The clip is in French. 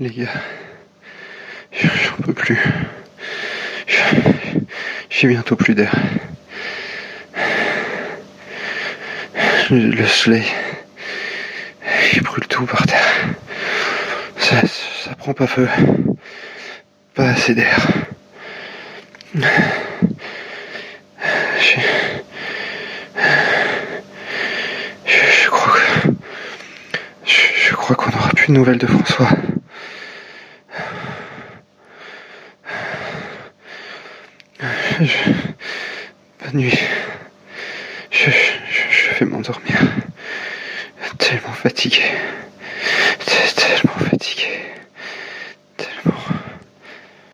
Les gars, j'en peux plus. J'ai bientôt plus d'air. Le soleil, il brûle tout par terre. Ça, prend pas feu. Pas assez d'air. Je, crois crois qu'on n'aura plus de nouvelles de François. Bonne nuit. Je, vais m'endormir. Tellement fatigué.